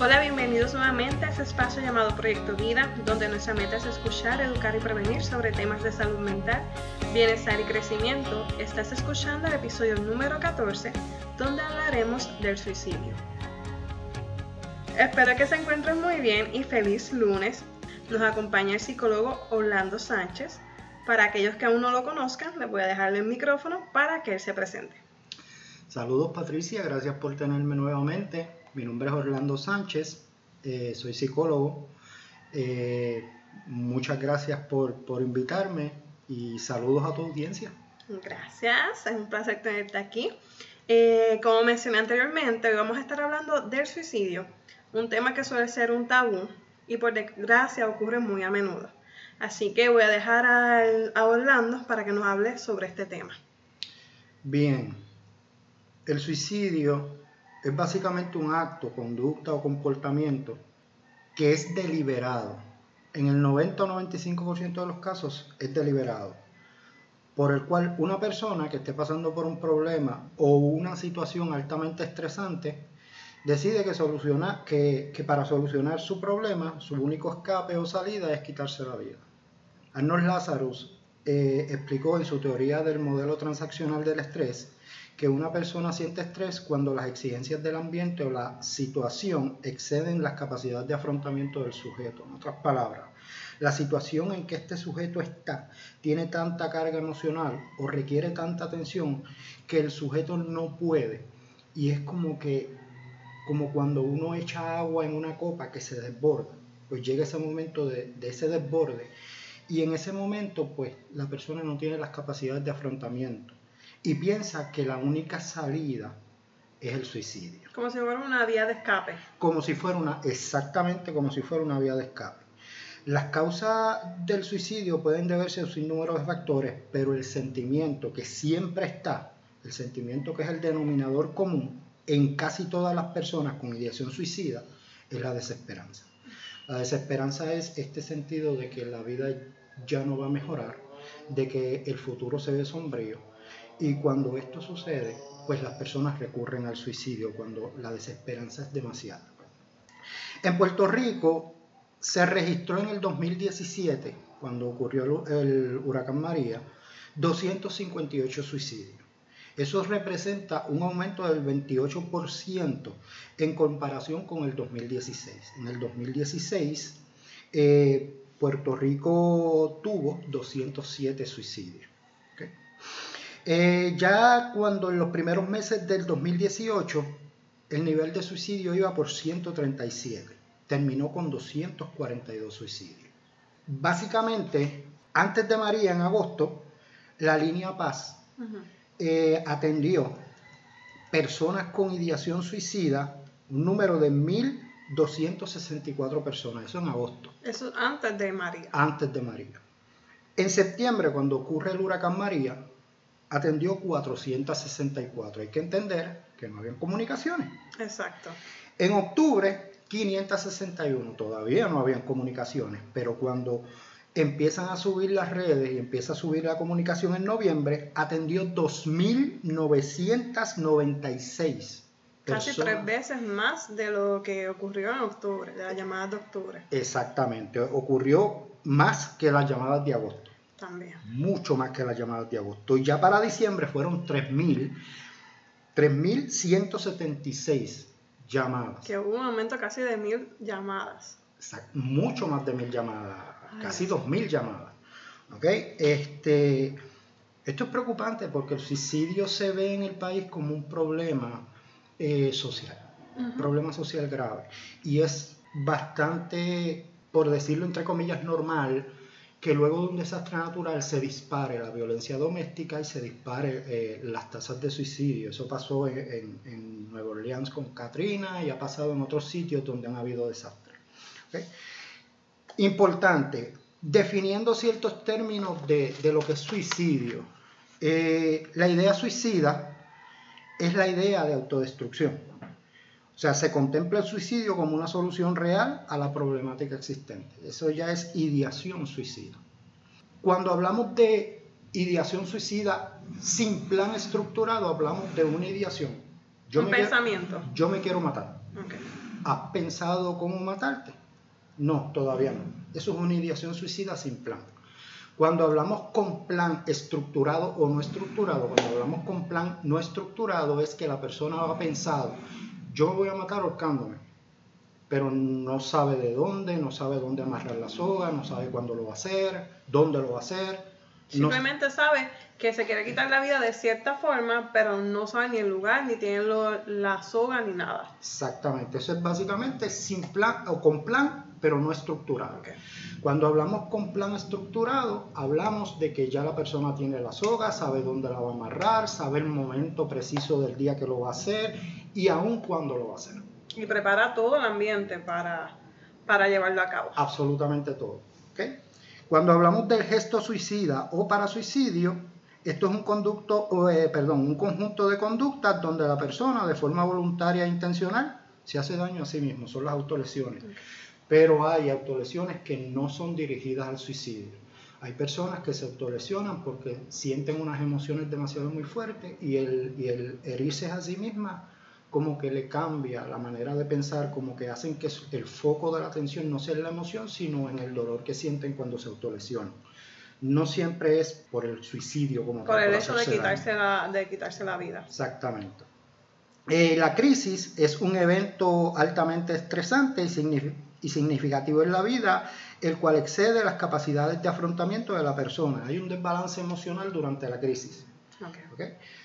Hola, bienvenidos nuevamente a este espacio llamado Proyecto Vida, donde nuestra meta es escuchar, educar y prevenir sobre temas de salud mental, bienestar y crecimiento. Estás escuchando el episodio número 14, donde hablaremos del suicidio. Espero que se encuentren muy bien y feliz lunes. Nos acompaña el psicólogo Orlando Sánchez. Para aquellos que aún no lo conozcan, les voy a dejarle el micrófono para que él se presente. Saludos Patricia, gracias por tenerme nuevamente. Mi nombre es Orlando Sánchez, eh, soy psicólogo. Eh, muchas gracias por, por invitarme y saludos a tu audiencia. Gracias, es un placer tenerte aquí. Eh, como mencioné anteriormente, hoy vamos a estar hablando del suicidio, un tema que suele ser un tabú y por desgracia ocurre muy a menudo. Así que voy a dejar a Orlando para que nos hable sobre este tema. Bien, el suicidio es básicamente un acto, conducta o comportamiento que es deliberado. En el 90 o 95% de los casos es deliberado, por el cual una persona que esté pasando por un problema o una situación altamente estresante decide que, para solucionar su problema, su único escape o salida es quitarse la vida. Arnold Lazarus eh, explicó en su teoría del modelo transaccional del estrés que una persona siente estrés cuando las exigencias del ambiente o la situación exceden las capacidades de afrontamiento del sujeto. En otras palabras, la situación en que este sujeto está tiene tanta carga emocional o requiere tanta atención que el sujeto no puede. Y es como que, como cuando uno echa agua en una copa que se desborda, pues llega ese momento de, de ese desborde. Y en ese momento, pues la persona no tiene las capacidades de afrontamiento y piensa que la única salida es el suicidio. Como si fuera una vía de escape. Como si fuera una, exactamente como si fuera una vía de escape. Las causas del suicidio pueden deberse a un sinnúmero de factores, pero el sentimiento que siempre está, el sentimiento que es el denominador común en casi todas las personas con ideación suicida, es la desesperanza. La desesperanza es este sentido de que la vida ya no va a mejorar, de que el futuro se ve sombrío, y cuando esto sucede, pues las personas recurren al suicidio cuando la desesperanza es demasiada. En Puerto Rico se registró en el 2017, cuando ocurrió el huracán María, 258 suicidios. Eso representa un aumento del 28% en comparación con el 2016. En el 2016, eh, Puerto Rico tuvo 207 suicidios. Eh, ya cuando en los primeros meses del 2018 el nivel de suicidio iba por 137, terminó con 242 suicidios. Básicamente, antes de María, en agosto, la línea Paz eh, atendió personas con ideación suicida, un número de 1.264 personas, eso en agosto. Eso antes de María. Antes de María. En septiembre, cuando ocurre el huracán María, atendió 464. Hay que entender que no habían comunicaciones. Exacto. En octubre, 561. Todavía no habían comunicaciones, pero cuando empiezan a subir las redes y empieza a subir la comunicación en noviembre, atendió 2.996. Casi tres veces más de lo que ocurrió en octubre, de las llamadas de octubre. Exactamente, ocurrió más que las llamadas de agosto. También. Mucho más que las llamadas de agosto. Y ya para diciembre fueron 3.000, 3.176 llamadas. Que hubo un aumento casi de mil llamadas. mucho más de mil llamadas, casi 2.000 llamadas. ¿Ok? Este, esto es preocupante porque el suicidio se ve en el país como un problema eh, social, un problema social grave. Y es bastante, por decirlo entre comillas, normal que luego de un desastre natural se dispare la violencia doméstica y se dispare eh, las tasas de suicidio. Eso pasó en, Nueva Orleans con Katrina y ha pasado en otros sitios donde han habido desastres. Importante, definiendo ciertos términos de, lo que es suicidio. Eh, la idea suicida es la idea de autodestrucción. O sea, se contempla el suicidio como una solución real a la problemática existente. Eso ya es ideación suicida. Cuando hablamos de ideación suicida sin plan estructurado, hablamos de una ideación. Yo Un pensamiento. yo me quiero matar. ¿Has pensado cómo matarte? No, todavía no. Eso es una ideación suicida sin plan. Cuando hablamos con plan estructurado o no estructurado, cuando hablamos con plan no estructurado es que la persona ha pensado, yo me voy a matar ahorcándome, pero no sabe de dónde, no sabe dónde amarrar la soga, no sabe cuándo lo va a hacer, dónde lo va a hacer. Simplemente sabe que se quiere quitar la vida de cierta forma, pero no sabe ni el lugar, ni tiene la soga, ni nada. Exactamente, eso es básicamente sin plan o con plan, pero no estructurado. Cuando hablamos con plan estructurado, hablamos de que ya la persona tiene la soga, sabe dónde la va a amarrar, sabe el momento preciso del día que lo va a hacer y aún cuándo lo va a hacer. Y prepara todo el ambiente para, para llevarlo a cabo. Absolutamente todo. Cuando hablamos del gesto suicida o para suicidio, esto es un conducto, eh, perdón, un conjunto de conductas donde la persona de forma voluntaria e intencional se hace daño a sí mismo, son las autolesiones. Pero hay autolesiones que no son dirigidas al suicidio. Hay personas que se autolesionan porque sienten unas emociones demasiado muy fuertes y el, y el herirse a sí misma como que le cambia la manera de pensar, como que hacen que el foco de la atención no sea en la emoción, sino en el dolor que sienten cuando se autolesionan. No siempre es por el suicidio como Por el hecho de quitarse, la, de quitarse la vida. Exactamente. Eh, la crisis es un evento altamente estresante y, significativo en la vida, el cual excede las capacidades de afrontamiento de la persona. Hay un desbalance emocional durante la crisis.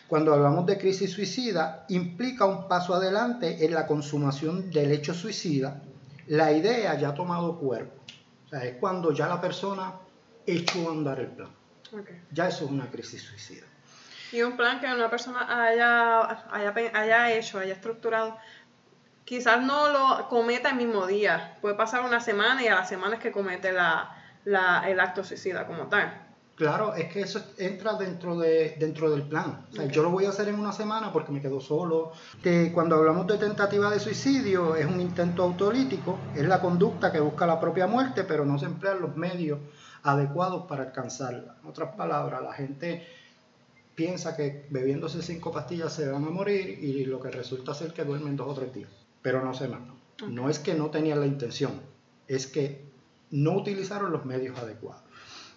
Cuando hablamos de crisis suicida, implica un paso adelante en la consumación del hecho suicida. La idea ya ha tomado cuerpo. O sea, es cuando ya la persona echó a andar el plan. Ya eso es una crisis suicida. Y un plan que una persona haya, haya, hecho, haya estructurado, quizás no lo cometa el mismo día. Puede pasar una semana y a la semana es que comete el acto suicida como tal. Claro, es que eso entra dentro, de, dentro del plan. Yo lo voy a hacer en una semana porque me quedo solo. Que cuando hablamos de tentativa de suicidio, es un intento autolítico, es la conducta que busca la propia muerte, pero no se emplean los medios adecuados para alcanzarla. En otras palabras, la gente piensa que bebiéndose cinco pastillas se van a morir y lo que resulta ser que duermen dos o tres días, pero no se matan. No es que no tenían la intención, es que no utilizaron los medios adecuados.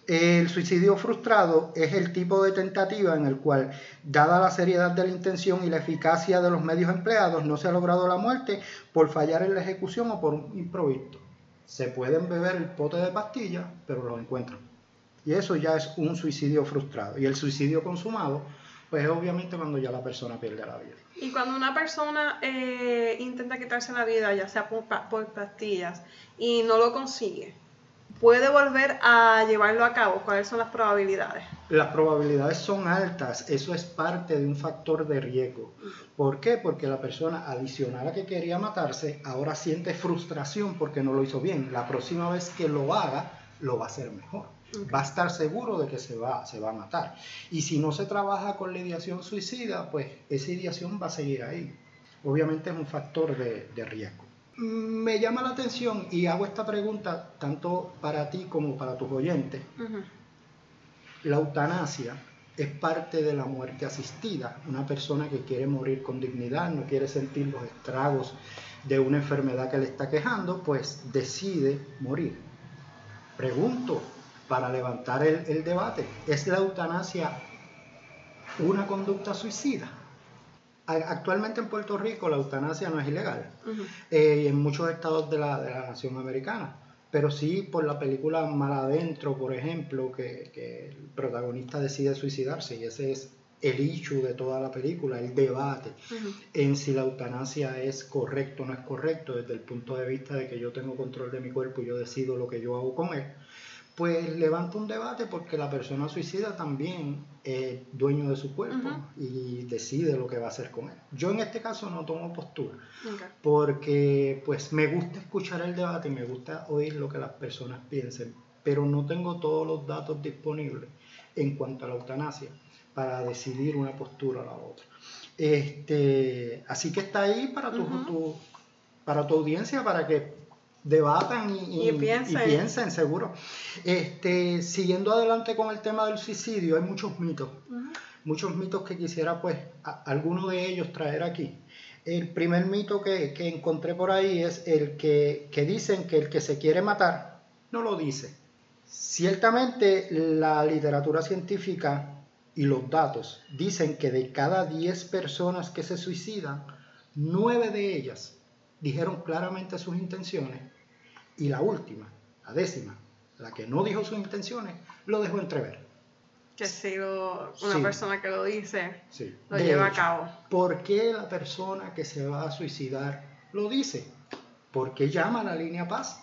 El suicidio frustrado es el tipo de tentativa en el cual, dada la seriedad de la intención y la eficacia de los medios empleados, no se ha logrado la muerte por fallar en la ejecución o por un improviso. Se pueden beber el pote de pastillas, pero lo encuentran. Y eso ya es un suicidio frustrado. Y el suicidio consumado, pues es obviamente cuando ya la persona pierde la vida. Y cuando una persona eh, intenta quitarse la vida, ya sea por pastillas, y no lo consigue, puede volver a llevarlo a cabo? ¿Cuáles son las probabilidades? Las probabilidades son altas, eso es parte de un factor de riesgo. ¿Por qué? Porque la persona adicional a que quería matarse ahora siente frustración porque no lo hizo bien. La próxima vez que lo haga, lo va a hacer mejor. Va a estar seguro de que se va, se va a matar. Y si no se trabaja con la ideación suicida, pues esa ideación va a seguir ahí. Obviamente es un factor de, de riesgo me llama la atención y hago esta pregunta tanto para ti como para tus oyentes. La eutanasia es parte de la muerte asistida. Una persona que quiere morir con dignidad, no quiere sentir los estragos de una enfermedad que le está quejando, pues decide morir. Pregunto, para levantar el, el debate, ¿es la eutanasia una conducta suicida? Actualmente en Puerto Rico la eutanasia no es ilegal eh, y en muchos estados de la, de la, nación americana, pero sí por la película Mal Adentro, por ejemplo, que, que, el protagonista decide suicidarse y ese es el issue de toda la película, el debate en si la eutanasia es correcto o no es correcto. Desde el punto de vista de que yo tengo control de mi cuerpo y yo decido lo que yo hago con él pues levanta un debate porque la persona suicida también es dueño de su cuerpo y decide lo que va a hacer con él. Yo en este caso no tomo postura porque pues me gusta escuchar el debate y me gusta oír lo que las personas piensen, pero no tengo todos los datos disponibles en cuanto a la eutanasia para decidir una postura o la otra. Este, así que está ahí para tu, para tu audiencia, para que debatan y, piensen. seguro. Este, siguiendo adelante con el tema del suicidio, hay muchos mitos, muchos mitos que quisiera pues alguno de ellos traer aquí. El primer mito que, que encontré por ahí es el que, que dicen que el que se quiere matar no lo dice. Ciertamente la literatura científica y los datos dicen que de cada 10 personas que se suicidan, 9 de ellas dijeron claramente sus intenciones y la última, la décima, la que no dijo sus intenciones, lo dejó entrever. Que si lo- una Sí. persona que lo dice Sí. lo De lleva a cabo. ¿Por qué la persona que se va a suicidar lo dice? ¿Por qué llama a la línea paz?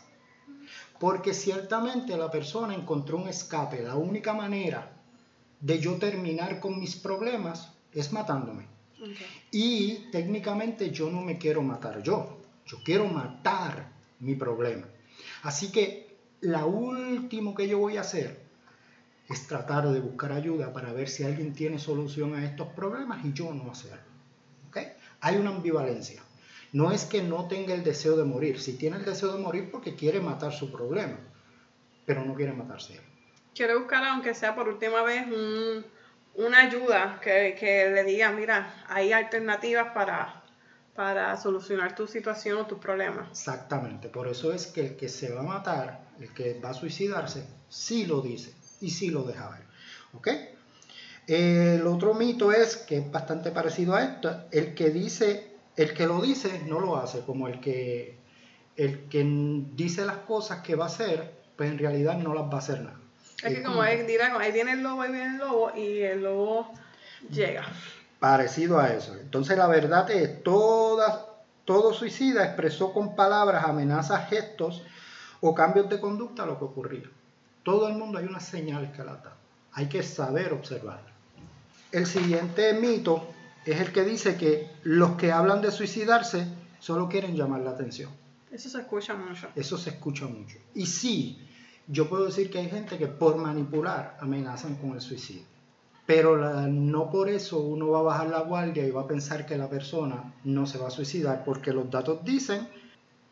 Porque ciertamente la persona encontró un escape. La única manera de yo terminar con mis problemas es matándome. Y técnicamente yo no me quiero matar yo. Yo quiero matar mi problema. Así que la último que yo voy a hacer es tratar de buscar ayuda para ver si alguien tiene solución a estos problemas y yo no hacerlo. ¿Ok? Hay una ambivalencia. No es que no tenga el deseo de morir. Si tiene el deseo de morir porque quiere matar su problema, pero no quiere matarse él. Quiero buscar, aunque sea por última vez, un- una ayuda que, que le diga, mira, hay alternativas para, para solucionar tu situación o tus problemas. Exactamente, por eso es que el que se va a matar, el que va a suicidarse, sí lo dice y sí lo deja ver. ¿Ok? El otro mito es, que es bastante parecido a esto, el que dice, el que lo dice no lo hace, como el que, el que dice las cosas que va a hacer, pues en realidad no las va a hacer nada. Es que como él dirá, ahí viene el lobo, ahí viene el lobo, y el lobo llega. Parecido a eso. Entonces la verdad es, toda, todo suicida expresó con palabras, amenazas, gestos o cambios de conducta lo que ocurría. Todo el mundo hay unas señales que la dan. Hay que saber observarlas. El siguiente mito es el que dice que los que hablan de suicidarse solo quieren llamar la atención. Eso se escucha mucho. Eso se escucha mucho. Y sí, yo puedo decir que hay gente que por manipular amenazan con el suicidio. Pero la- no por eso uno va a bajar la guardia y va a pensar que la persona no se va a suicidar, porque los datos dicen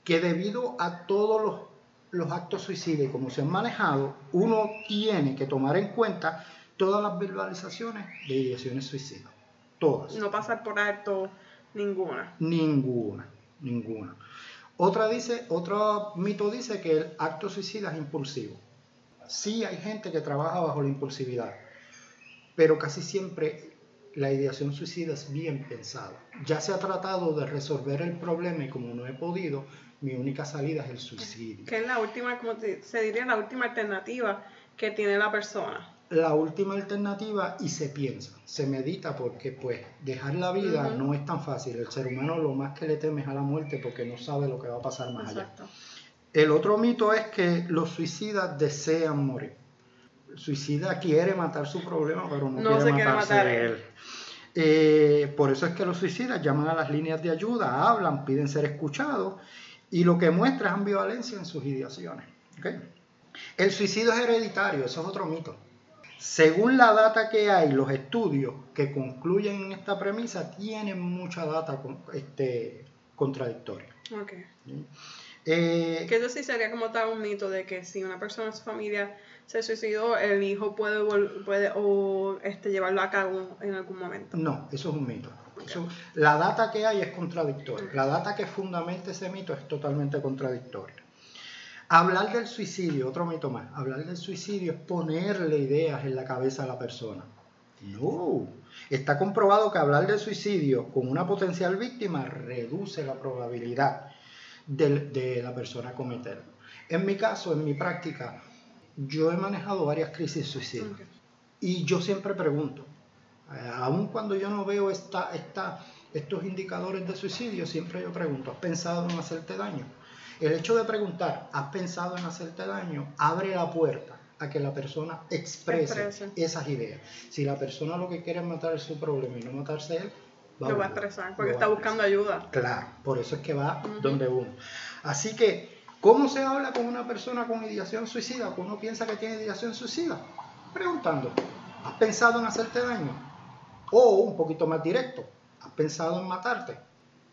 que debido a todos los, los actos suicidas y como se han manejado, uno tiene que tomar en cuenta todas las verbalizaciones de ideaciones suicidas. Todas. No pasar por alto ninguna. Ninguna, ninguna. Otra dice, otro mito dice que el acto suicida es impulsivo. Sí hay gente que trabaja bajo la impulsividad, pero casi siempre la ideación suicida es bien pensada. Ya se ha tratado de resolver el problema y como no he podido, mi única salida es el suicidio. Que es la última, como se diría, la última alternativa que tiene la persona. La última alternativa y se piensa, se medita porque pues dejar la vida no es tan fácil. El ser humano lo más que le teme es a la muerte porque no sabe lo que va a pasar más allá. El otro mito es que los suicidas desean morir. Suicida quiere matar su problema, pero no, No quiere se quiere matarse matar él. Eh, por eso es que los suicidas llaman a las líneas de ayuda, hablan, piden ser escuchados y lo que muestra es ambivalencia en sus ideaciones. El suicidio es hereditario, eso es otro mito. Según la data que hay, los estudios que concluyen en esta premisa tienen mucha data con- este, contradictoria. Eh, Que eso sí sería como tal un mito de que si una persona en su familia se suicidó, el hijo puede, puede o este, llevarlo a cabo en algún momento. No, eso es un mito. Eso- la data que hay es contradictoria. La data que fundamenta ese mito es totalmente contradictoria. Hablar del suicidio, otro mito más, hablar del suicidio es ponerle ideas en la cabeza a la persona. No, está comprobado que hablar del suicidio con una potencial víctima reduce la probabilidad del- de, la persona cometerlo. En mi caso, en mi práctica, yo he manejado varias crisis suicidas. Y yo siempre pregunto, eh, aun cuando yo no veo esta, esta, estos indicadores de suicidio, siempre yo pregunto, ¿has pensado en hacerte daño? El hecho de preguntar, ¿has pensado en hacerte daño? abre la puerta a que la persona exprese, Exprese. esas ideas. Si la persona lo que quiere es matar su problema y no matarse él, Lo va a expresar porque está va buscando ayuda. Claro, por eso es que va Ujú. donde uno. Así que, ¿cómo se habla con una persona con ideación suicida o que uno piensa que tiene ideación suicida? Preguntando, ¿has pensado en hacerte daño? O un poquito más directo, ¿has pensado en matarte?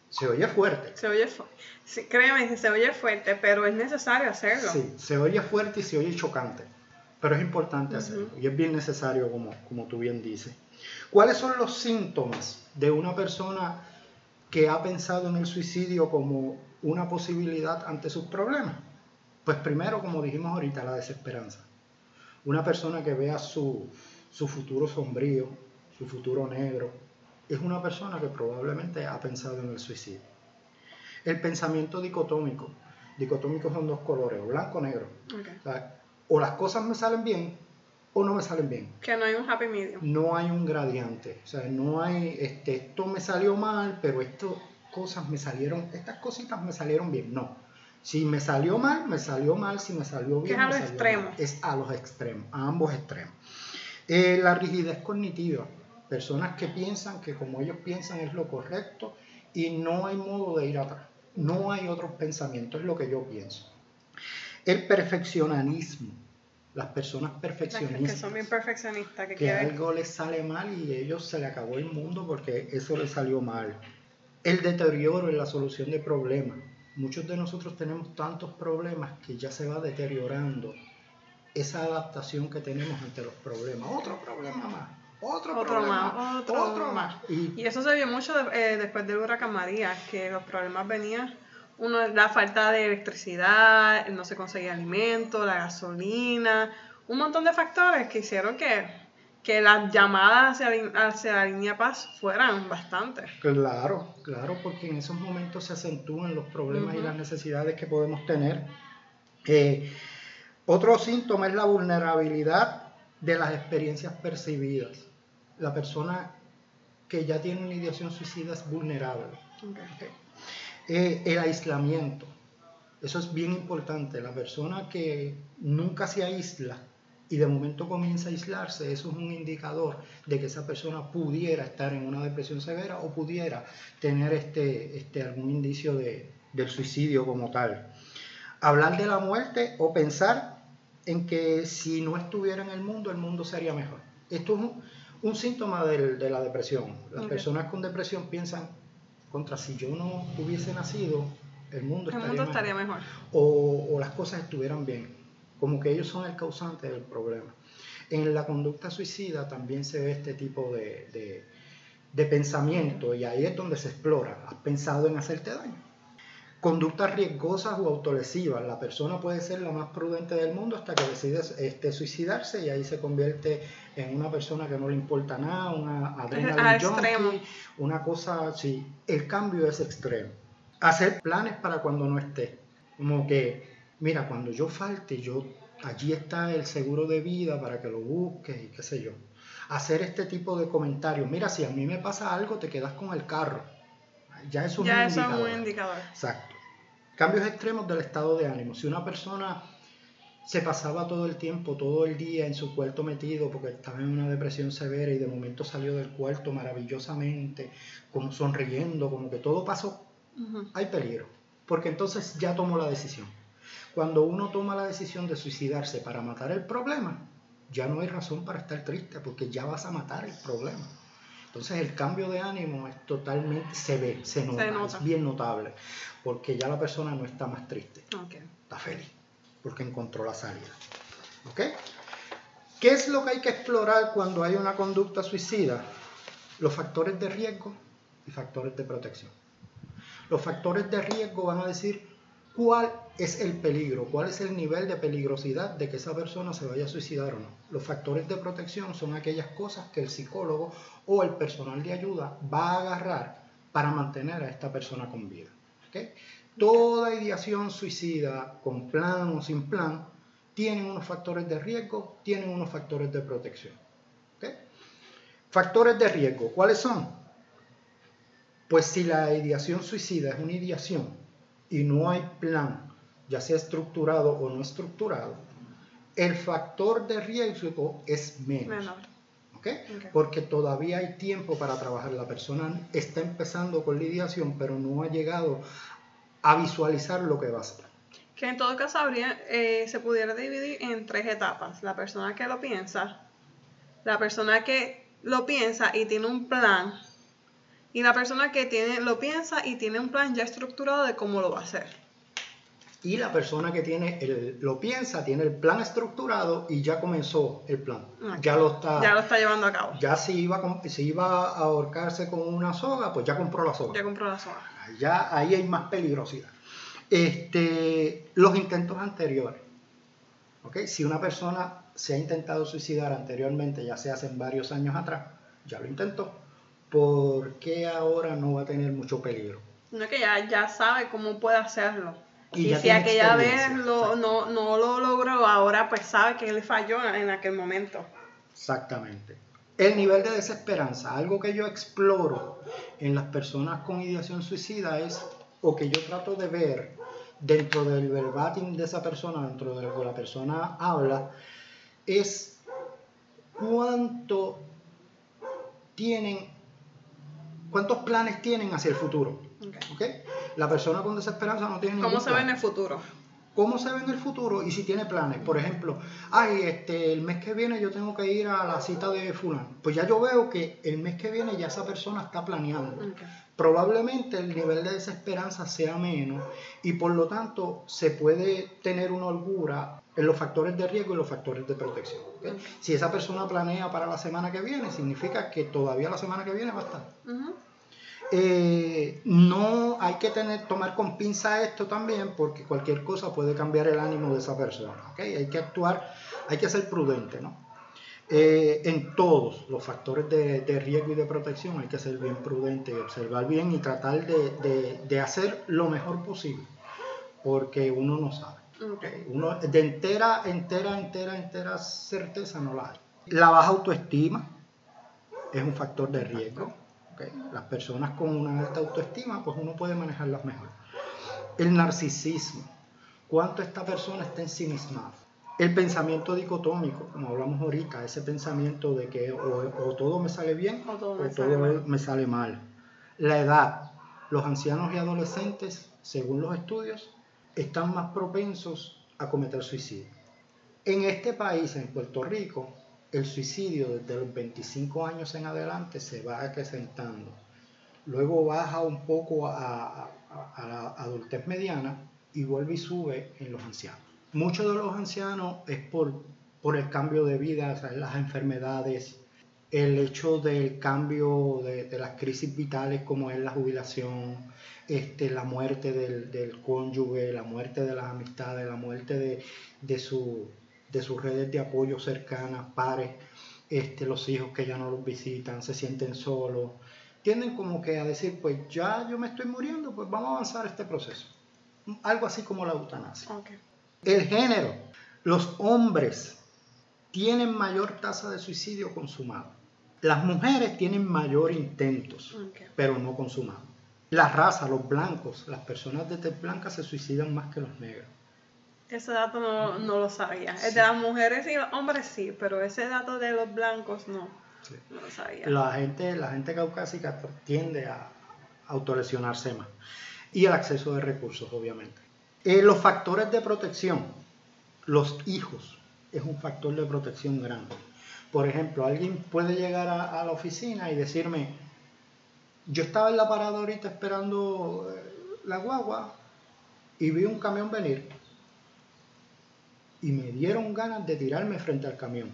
Se oye fuerte. Se oye, fu- sí, créeme que se oye fuerte, pero es necesario hacerlo. Sí, se oye fuerte y se oye chocante, pero es importante hacerlo y es bien necesario como, como tú bien dices. ¿Cuáles son los síntomas de una persona que ha pensado en el suicidio como una posibilidad ante sus problemas? Pues primero, como dijimos ahorita, la desesperanza. Una persona que vea su, su futuro sombrío, su futuro negro, es una persona que probablemente ha pensado en el suicidio. El pensamiento dicotómico. Dicotómicos son dos colores, blanco o negro. O, las cosas me salen bien o no me salen bien. Que no hay un happy medium. No hay un gradiente. O sea, no hay, este, esto me salió mal, pero estas cosas me salieron, estas cositas me salieron bien. No. Si me salió mal, me salió mal. Si me salió bien, es a los extremos. Es a los extremos, a ambos extremos. Eh, la rigidez cognitiva. Personas que piensan que como ellos piensan es lo correcto y no hay modo de ir atrás. No hay otros pensamientos, es lo que yo pienso. El perfeccionismo. Las personas perfeccionistas. Que son bien perfeccionistas. Que, que algo les sale mal y a ellos se le acabó el mundo porque eso les salió mal. El deterioro en la solución de problemas. Muchos de nosotros tenemos tantos problemas que ya se va deteriorando esa adaptación que tenemos ante los problemas. Otro problema más otro, problema, más, otro, más. Y, eso se vio mucho eh, después del huracán María, que los problemas venían, uno, la falta de electricidad, no se conseguía alimento, la gasolina, un montón de factores que hicieron que, que las llamadas hacia, la línea paz fueran bastantes. Claro, claro, porque en esos momentos se acentúan los problemas y las necesidades que podemos tener. Eh, otro síntoma es la vulnerabilidad de las experiencias percibidas la persona que ya tiene una ideación suicida es vulnerable. Eh, el aislamiento, eso es bien importante. La persona que nunca se aísla y de momento comienza a aislarse, eso es un indicador de que esa persona pudiera estar en una depresión severa o pudiera tener este, este, algún indicio de, del suicidio como tal. Hablar de la muerte o pensar en que si no estuviera en el mundo, el mundo sería mejor. Esto es un, un síntoma de la depresión. Las personas con depresión piensan, contra si yo no hubiese nacido, el mundo, estaría, mejor. O, las cosas estuvieran bien. Como que ellos son el causante del problema. En la conducta suicida también se ve este tipo de, de pensamiento y ahí es donde se explora. ¿Has pensado en hacerte daño? Conductas riesgosas o autolesivas. La persona puede ser la más prudente del mundo hasta que decide este, suicidarse y ahí se convierte en una persona que no le importa nada, una adrenalina una cosa así. El cambio es extremo. Hacer planes para cuando no esté. Como que, mira, cuando yo falte, yo allí está el seguro de vida para que lo busques y qué sé yo. Hacer este tipo de comentarios. Mira, si a mí me pasa algo, te quedas con el carro ya es un, indicador. Exacto. Cambios extremos del estado de ánimo. Si una persona se pasaba todo el tiempo, todo el día en su cuarto metido porque estaba en una depresión severa y de momento salió del cuarto maravillosamente, como sonriendo, como que todo pasó, hay peligro, porque entonces ya tomó la decisión. Cuando uno toma la decisión de suicidarse para matar el problema, ya no hay razón para estar triste porque ya vas a matar el problema. Entonces el cambio de ánimo es totalmente, se ve, se nota, es bien notable, porque ya la persona no está más triste, está feliz, porque encontró la salida. ¿Ok? ¿Qué es lo que hay que explorar cuando hay una conducta suicida? Los factores de riesgo y factores de protección. Los factores de riesgo van a decir cuál es el peligro, cuál es el nivel de peligrosidad de que esa persona se vaya a suicidar o no. Los factores de protección son aquellas cosas que el psicólogo o el personal de ayuda va a agarrar para mantener a esta persona con vida. Toda ideación suicida, con plan o sin plan, tiene unos factores de riesgo, tienen unos factores de protección. Factores de riesgo, ¿cuáles son? Pues si la ideación suicida es una ideación y no hay plan, ya sea estructurado o no estructurado, el factor de riesgo es menos. Porque todavía hay tiempo para trabajar. La persona está empezando con la ideación, pero no ha llegado a visualizar lo que va a hacer. Que en todo caso habría, eh, se pudiera dividir en tres etapas. La persona que lo piensa, la persona que lo piensa y tiene un plan y la persona que tiene, lo piensa y tiene un plan ya estructurado de cómo lo va a hacer. Y la persona que tiene el, lo piensa, tiene el plan estructurado y ya comenzó el plan. Ya lo está. Ya lo está llevando a cabo. Ya si iba, si iba a ahorcarse con una soga, pues ya compró la soga. Ya compró la soga. Ya ahí hay más peligrosidad. Este, los intentos anteriores. ¿ok? Si una persona se ha intentado suicidar anteriormente, ya se hace varios años atrás, ya lo intentó, ¿por qué ahora no va a tener mucho peligro? No es que ya, ya sabe cómo puede hacerlo. Y si aquella vez lo, no, no lo logró, ahora pues sabe que él falló en aquel momento. Exactamente. El nivel de desesperanza, algo que yo exploro en las personas con ideación suicida es, o que yo trato de ver dentro del verbatim de esa persona, dentro de lo que la persona habla, es cuánto tienen, cuántos planes tienen hacia el futuro. Ok. ¿ok? La persona con desesperanza no tiene ¿Cómo ningún se ve plan en el futuro? cómo se ve en el futuro y si tiene planes. Por ejemplo, ay, este, el mes que viene yo tengo que ir a la cita de fulano. Pues ya yo veo que el mes que viene ya esa persona está planeando. Probablemente el nivel de desesperanza sea menos y por lo tanto se puede tener una holgura en los factores de riesgo y los factores de protección. Si esa persona planea para la semana que viene, significa que todavía la semana que viene va a estar. Eh, no hay que tener, tomar con pinza esto también porque cualquier cosa puede cambiar el ánimo de esa persona. Hay que actuar, hay que ser prudente. ¿no? Eh, en todos los factores de, de riesgo y de protección hay que ser bien prudente y observar bien y tratar de, de- de hacer lo mejor posible porque uno no sabe. Uno, de entera, entera, entera, entera certeza no la hay. La baja autoestima es un factor de riesgo. Las personas con una alta autoestima, pues uno puede manejarlas mejor. El narcisismo. ¿Cuánto esta persona está ensimismada? El pensamiento dicotómico, como hablamos ahorita, ese pensamiento de que o, o todo me sale bien O todo sale me sale mal. La edad. Los ancianos y adolescentes, según los estudios, están más propensos a cometer suicidio. En este país, en Puerto Rico, el suicidio desde los 25 años en adelante se va acrecentando. Luego baja un poco a, la adultez mediana y vuelve y sube en los ancianos. Muchos de los ancianos es por, el cambio de vida, o las enfermedades, el hecho del cambio de, de las crisis vitales como es la jubilación, este, la muerte del, del cónyuge, la muerte de las amistades, la muerte de, de, su- de sus redes de apoyo cercanas, pares, este, los hijos que ya no los visitan, se sienten solos, tienden como que a decir, pues ya yo me estoy muriendo, pues vamos a avanzar este proceso. Algo así como la eutanasia. El género. Los hombres tienen mayor tasa de suicidio consumado. Las mujeres tienen mayor intentos, pero no consumado. La raza, los blancos, las personas de tez blanca se suicidan más que los negros. Ese dato no, no lo sabía. El de las mujeres y los hombres sí, pero ese dato de los blancos no, Sí. no lo sabía. La gente, la gente caucásica tiende a autolesionarse más. Y el acceso de recursos, obviamente. Eh, los factores de protección. Los hijos es un factor de protección grande. Por ejemplo, alguien puede llegar a, a la oficina y decirme, yo estaba en la parada ahorita esperando eh, la guagua y vi un camión venir y me dieron ganas de tirarme frente al camión.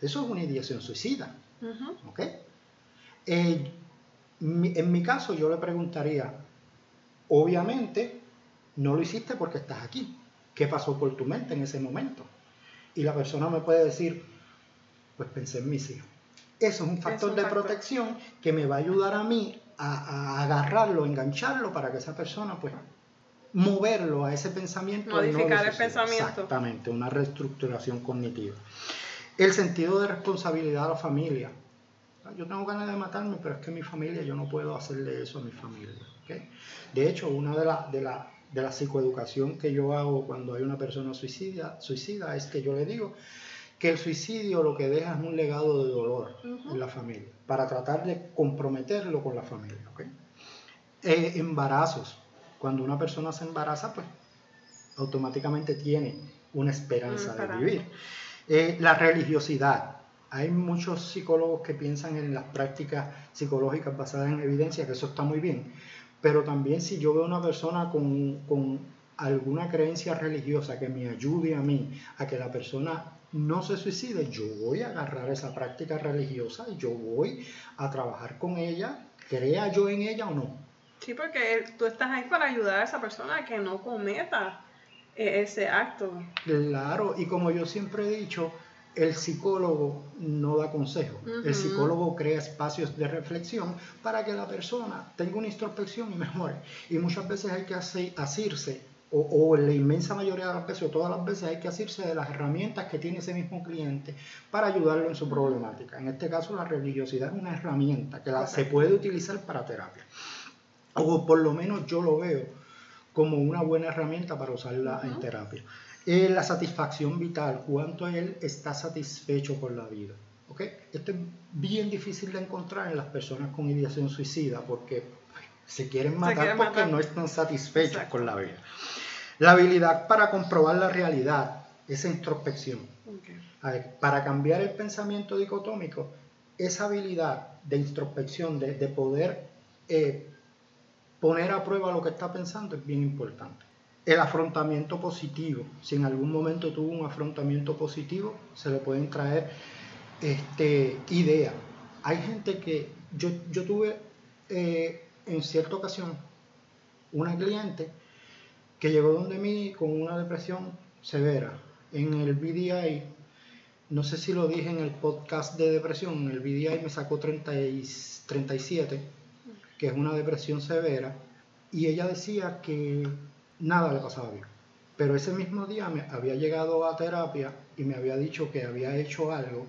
Eso es una ideación suicida. ¿ok? Eh, en mi caso yo le preguntaría, obviamente no lo hiciste porque estás aquí. ¿Qué pasó por tu mente en ese momento? Y la persona me puede decir, pues pensé en mis hijos. Eso es un factor un de factor. protección que me va a ayudar a mí a, a agarrarlo, engancharlo para que esa persona pues moverlo a ese pensamiento. no Modificar el pensamiento. Exactamente, una reestructuración cognitiva. El sentido de responsabilidad a la familia. Yo tengo ganas de matarme, pero es que mi familia, yo no puedo hacerle eso a mi familia. ¿ok? De hecho, una de las de la, de la psicoeducación que yo hago cuando hay una persona suicida, suicida es que yo le digo que el suicidio lo que deja es un legado de dolor en la familia, para tratar de comprometerlo con la familia. ¿ok? Eh, embarazos. Cuando una persona se embaraza, pues automáticamente tiene una esperanza de vivir. Eh, la religiosidad. Hay muchos psicólogos que piensan en las prácticas psicológicas basadas en evidencia, que eso está muy bien. Pero también si yo veo una persona con, con alguna creencia religiosa que me ayude a mí a que la persona no se suicide, yo voy a agarrar esa práctica religiosa y yo voy a trabajar con ella, crea yo en ella o no. Sí, porque tú estás ahí para ayudar a esa persona a que no cometa eh, ese acto. Claro, y como yo siempre he dicho, el psicólogo no da consejo. El psicólogo crea espacios de reflexión para que la persona tenga una introspección y mejore. Y muchas veces hay que asirse, o, o en la inmensa mayoría de las veces, o todas las veces hay que asirse de las herramientas que tiene ese mismo cliente para ayudarlo en su problemática. En este caso, la religiosidad es una herramienta que se puede utilizar para terapia. O por lo menos yo lo veo como una buena herramienta para usarla en terapia. Eh, la satisfacción vital, cuánto él está satisfecho con la vida. ¿okay? Esto es bien difícil de encontrar en las personas con ideación suicida porque se quieren matar porque no están satisfechos con la vida. La habilidad para comprobar la realidad, esa introspección. para cambiar el pensamiento dicotómico, esa habilidad de introspección, de, poder eh, poner a prueba lo que está pensando es bien importante el afrontamiento positivo. Si en algún momento tuvo un afrontamiento positivo, se le pueden traer este, ideas. Hay gente que yo, yo tuve eh, en cierta ocasión una cliente que llegó donde mí con una depresión severa. En el BDI, no sé si lo dije en el podcast de depresión, en el BDI me sacó 30 y 37, que es una depresión severa, y ella decía que nada le pasaba bien. Pero ese mismo día me había llegado a terapia y me había dicho que había hecho algo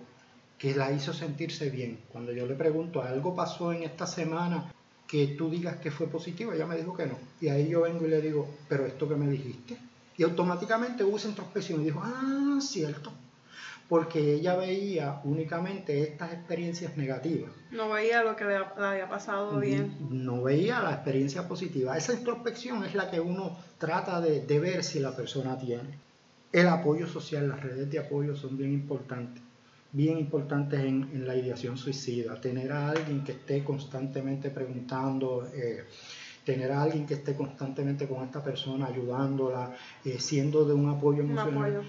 que la hizo sentirse bien. Cuando yo le pregunto, ¿algo pasó en esta semana que tú digas que fue positivo? Ella me dijo que no. Y ahí yo vengo y le digo, ¿pero esto que me dijiste? Y automáticamente hubo esa introspección y dijo, ah, cierto porque ella veía únicamente estas experiencias negativas. No veía lo que le había pasado bien. No veía la experiencia positiva. Esa introspección es la que uno trata de, ver si la persona tiene. El apoyo social, las redes de apoyo son bien importantes, bien importantes en, la ideación suicida. Tener a alguien que esté constantemente preguntando, eh, tener a alguien que esté constantemente con esta persona, ayudándola, eh, siendo de un apoyo emocional,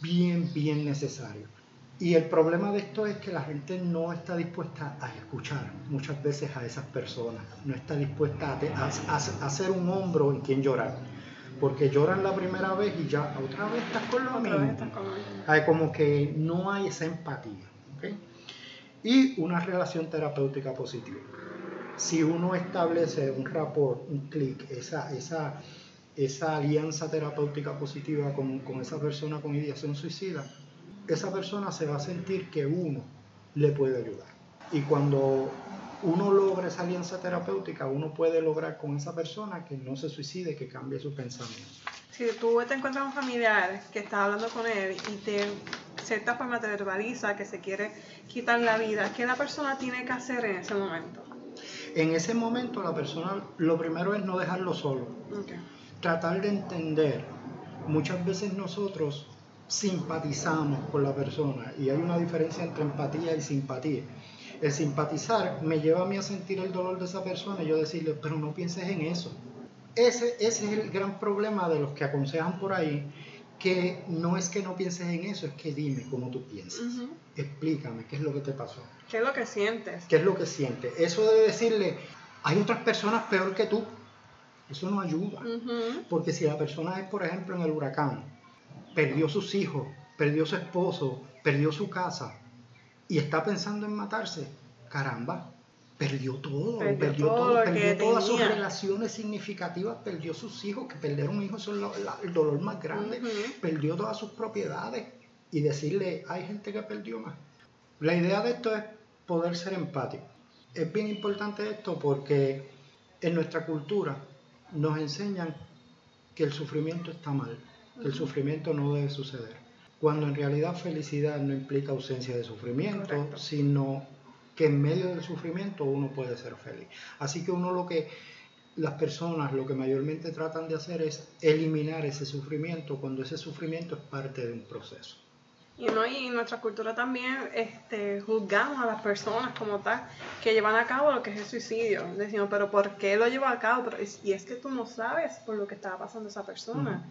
bien, bien necesario. Y el problema de esto es que la gente no está dispuesta a escuchar muchas veces a esas personas, no está dispuesta a, hacer un hombro en quien llorar, porque lloran la primera vez y ya otra vez estás con lo mismo. Hay como que no hay esa empatía. Y una relación terapéutica positiva. Si uno establece un rapport, un clic, esa, esa, esa alianza terapéutica positiva con, esa persona con ideación suicida, esa persona se va a sentir que uno le puede ayudar. Y cuando uno logra esa alianza terapéutica, uno puede lograr con esa persona que no se suicide, que cambie su pensamiento. Si tú te encuentras un familiar que está hablando con él y de cierta forma te verbaliza que se quiere quitar la vida, ¿qué la persona tiene que hacer en ese momento? En ese momento la persona, lo primero es no dejarlo solo tratar de entender. Muchas veces nosotros simpatizamos con la persona y hay una diferencia entre empatía y simpatía. El simpatizar me lleva a mí a sentir el dolor de esa persona y yo decirle, pero no pienses en eso. Ese, ese es el gran problema de los que aconsejan por ahí, que no es que no pienses en eso, es que dime cómo tú piensas. Explícame qué es lo que te pasó. ¿Qué es lo que sientes? ¿Qué es lo que sientes? Eso de decirle, hay otras personas peor que tú, eso no ayuda. Porque si la persona es, por ejemplo, en el huracán, perdió sus hijos, perdió su esposo, perdió su casa y está pensando en matarse, caramba, perdió todo, perdió, todo, perdió todas sus relaciones significativas, perdió sus hijos, que perder un hijo es el dolor más grande, perdió todas sus propiedades y decirle, hay gente que perdió más. La idea de esto es poder ser empático. Es bien importante esto porque en nuestra cultura nos enseñan que el sufrimiento está mal, que el sufrimiento no debe suceder. Cuando en realidad felicidad no implica ausencia de sufrimiento, sino que en medio del sufrimiento uno puede ser feliz. Así que uno lo que las personas lo que mayormente tratan de hacer es eliminar ese sufrimiento cuando ese sufrimiento es parte de un proceso. Y, no, y en nuestra cultura también este, juzgamos a las personas como tal que llevan a cabo lo que es el suicidio. Decimos, pero ¿por qué lo lleva a cabo? Pero, y es que tú no sabes por lo que estaba pasando esa persona.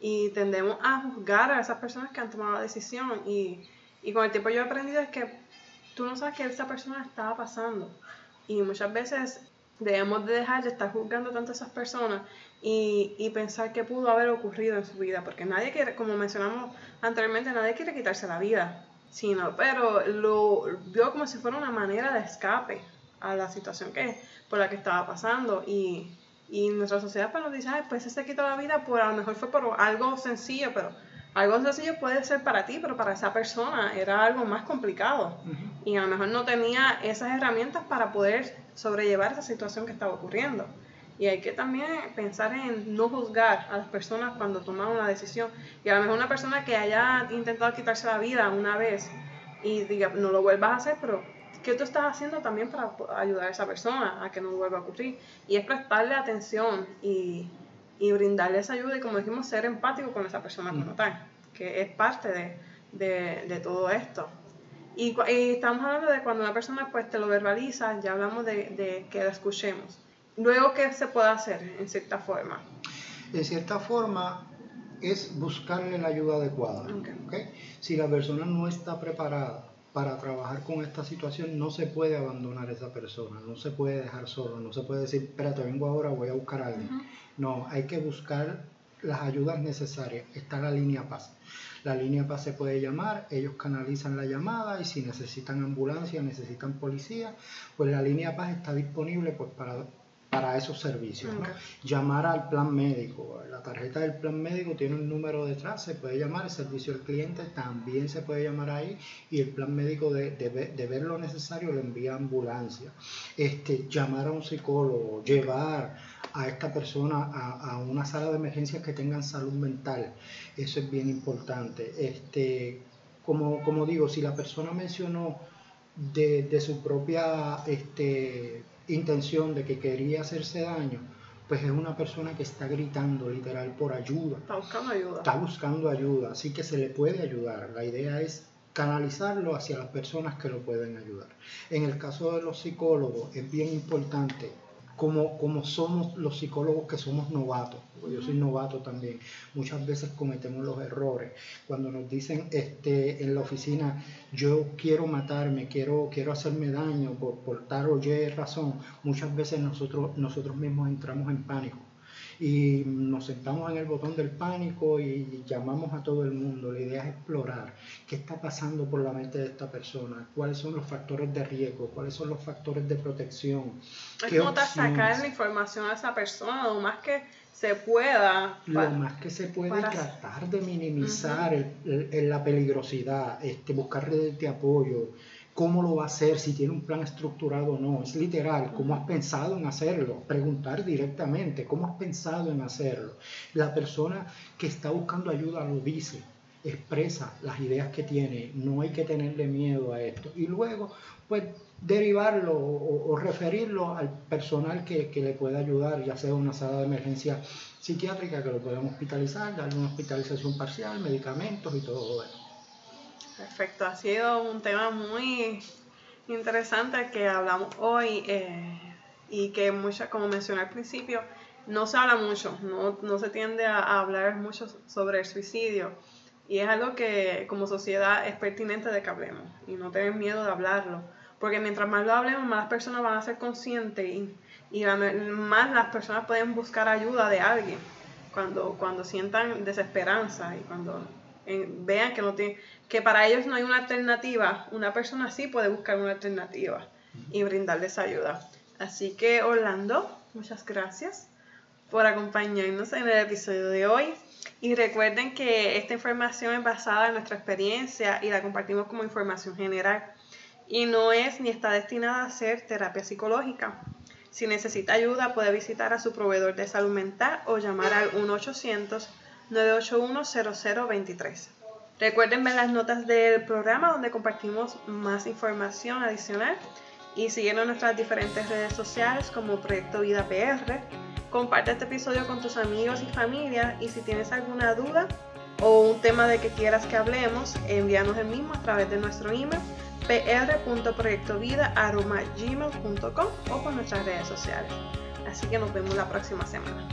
Y tendemos a juzgar a esas personas que han tomado la decisión. Y, y con el tiempo yo he aprendido es que tú no sabes qué esa persona estaba pasando. Y muchas veces debemos de dejar de estar juzgando tanto a esas personas y, y, pensar qué pudo haber ocurrido en su vida, porque nadie quiere, como mencionamos anteriormente, nadie quiere quitarse la vida, sino, pero lo vio como si fuera una manera de escape a la situación que por la que estaba pasando y, y nuestra sociedad pues nos dice, Ay, pues se quitó la vida, por a lo mejor fue por algo sencillo, pero algo sencillo puede ser para ti, pero para esa persona era algo más complicado. Y a lo mejor no tenía esas herramientas para poder sobrellevar esa situación que estaba ocurriendo. Y hay que también pensar en no juzgar a las personas cuando toman una decisión. Y a lo mejor una persona que haya intentado quitarse la vida una vez y diga, no lo vuelvas a hacer, pero ¿qué tú estás haciendo también para ayudar a esa persona a que no vuelva a ocurrir? Y es prestarle atención y, y brindarle esa ayuda y como dijimos, ser empático con esa persona como tal, que es parte de, de, de todo esto. Y, y, estamos hablando de cuando una persona pues te lo verbaliza, ya hablamos de, de que lo escuchemos. Luego, ¿qué se puede hacer en cierta forma? En cierta forma es buscarle la ayuda adecuada. Okay. Si la persona no está preparada para trabajar con esta situación, no se puede abandonar a esa persona, no se puede dejar solo, no se puede decir, espérate, vengo ahora, voy a buscar a alguien. No, hay que buscar las ayudas necesarias. Está la línea Paz. La línea Paz se puede llamar, ellos canalizan la llamada y si necesitan ambulancia, necesitan policía, pues la línea Paz está disponible pues, para para esos servicios. Llamar al plan médico. La tarjeta del plan médico tiene un número detrás, se puede llamar, el servicio al cliente también se puede llamar ahí y el plan médico de, de, ver lo necesario le envía ambulancia. Este, llamar a un psicólogo, llevar a esta persona a, a una sala de emergencias que tengan salud mental. Eso es bien importante. Este, como, como digo, si la persona mencionó de, de su propia este, intención de que quería hacerse daño, pues es una persona que está gritando literal por ayuda. Está buscando ayuda. Está buscando ayuda, así que se le puede ayudar. La idea es canalizarlo hacia las personas que lo pueden ayudar. En el caso de los psicólogos es bien importante como, como somos los psicólogos que somos novatos, yo soy novato también, muchas veces cometemos los errores. Cuando nos dicen este, en la oficina, yo quiero matarme, quiero, quiero hacerme daño por, por tal o Y razón, muchas veces nosotros, nosotros mismos entramos en pánico y nos sentamos en el botón del pánico y llamamos a todo el mundo. La idea es explorar qué está pasando por la mente de esta persona, cuáles son los factores de riesgo, cuáles son los factores de protección. Es como sacar la información a esa persona, lo más que se pueda. Lo más que se puede tratar de minimizar la peligrosidad, este, buscar redes de apoyo cómo lo va a hacer, si tiene un plan estructurado o no. Es literal, cómo has pensado en hacerlo. Preguntar directamente, cómo has pensado en hacerlo. La persona que está buscando ayuda lo dice, expresa las ideas que tiene. No hay que tenerle miedo a esto. Y luego, pues, derivarlo o, referirlo al personal que, le pueda ayudar, ya sea una sala de emergencia psiquiátrica que lo podemos hospitalizar, darle una hospitalización parcial, medicamentos y todo eso. Perfecto, ha sido un tema muy interesante que hablamos hoy eh, y que mucha, como mencioné al principio, no se habla mucho, no, no se tiende a, hablar mucho sobre el suicidio. Y es algo que como sociedad es pertinente de que hablemos y no tener miedo de hablarlo, porque mientras más lo hablemos, más las personas van a ser conscientes y, y más las personas pueden buscar ayuda de alguien cuando, cuando sientan desesperanza y cuando vean que no tiene, que para ellos no hay una alternativa, una persona sí puede buscar una alternativa y brindarles ayuda. Así que Orlando, muchas gracias por acompañarnos en el episodio de hoy. Y recuerden que esta información es basada en nuestra experiencia y la compartimos como información general y no es ni está destinada a ser terapia psicológica. Si necesita ayuda puede visitar a su proveedor de salud mental o llamar al 1 800 981-0023. Recuerden ver las notas del programa donde compartimos más información adicional y en nuestras diferentes redes sociales como Proyecto Vida PR. Comparte este episodio con tus amigos y familia y si tienes alguna duda, o un tema de que quieras que hablemos, envíanos el mismo a través de nuestro email pr.proyectovida.gmail.com o por nuestras redes sociales. Así que nos vemos la próxima semana.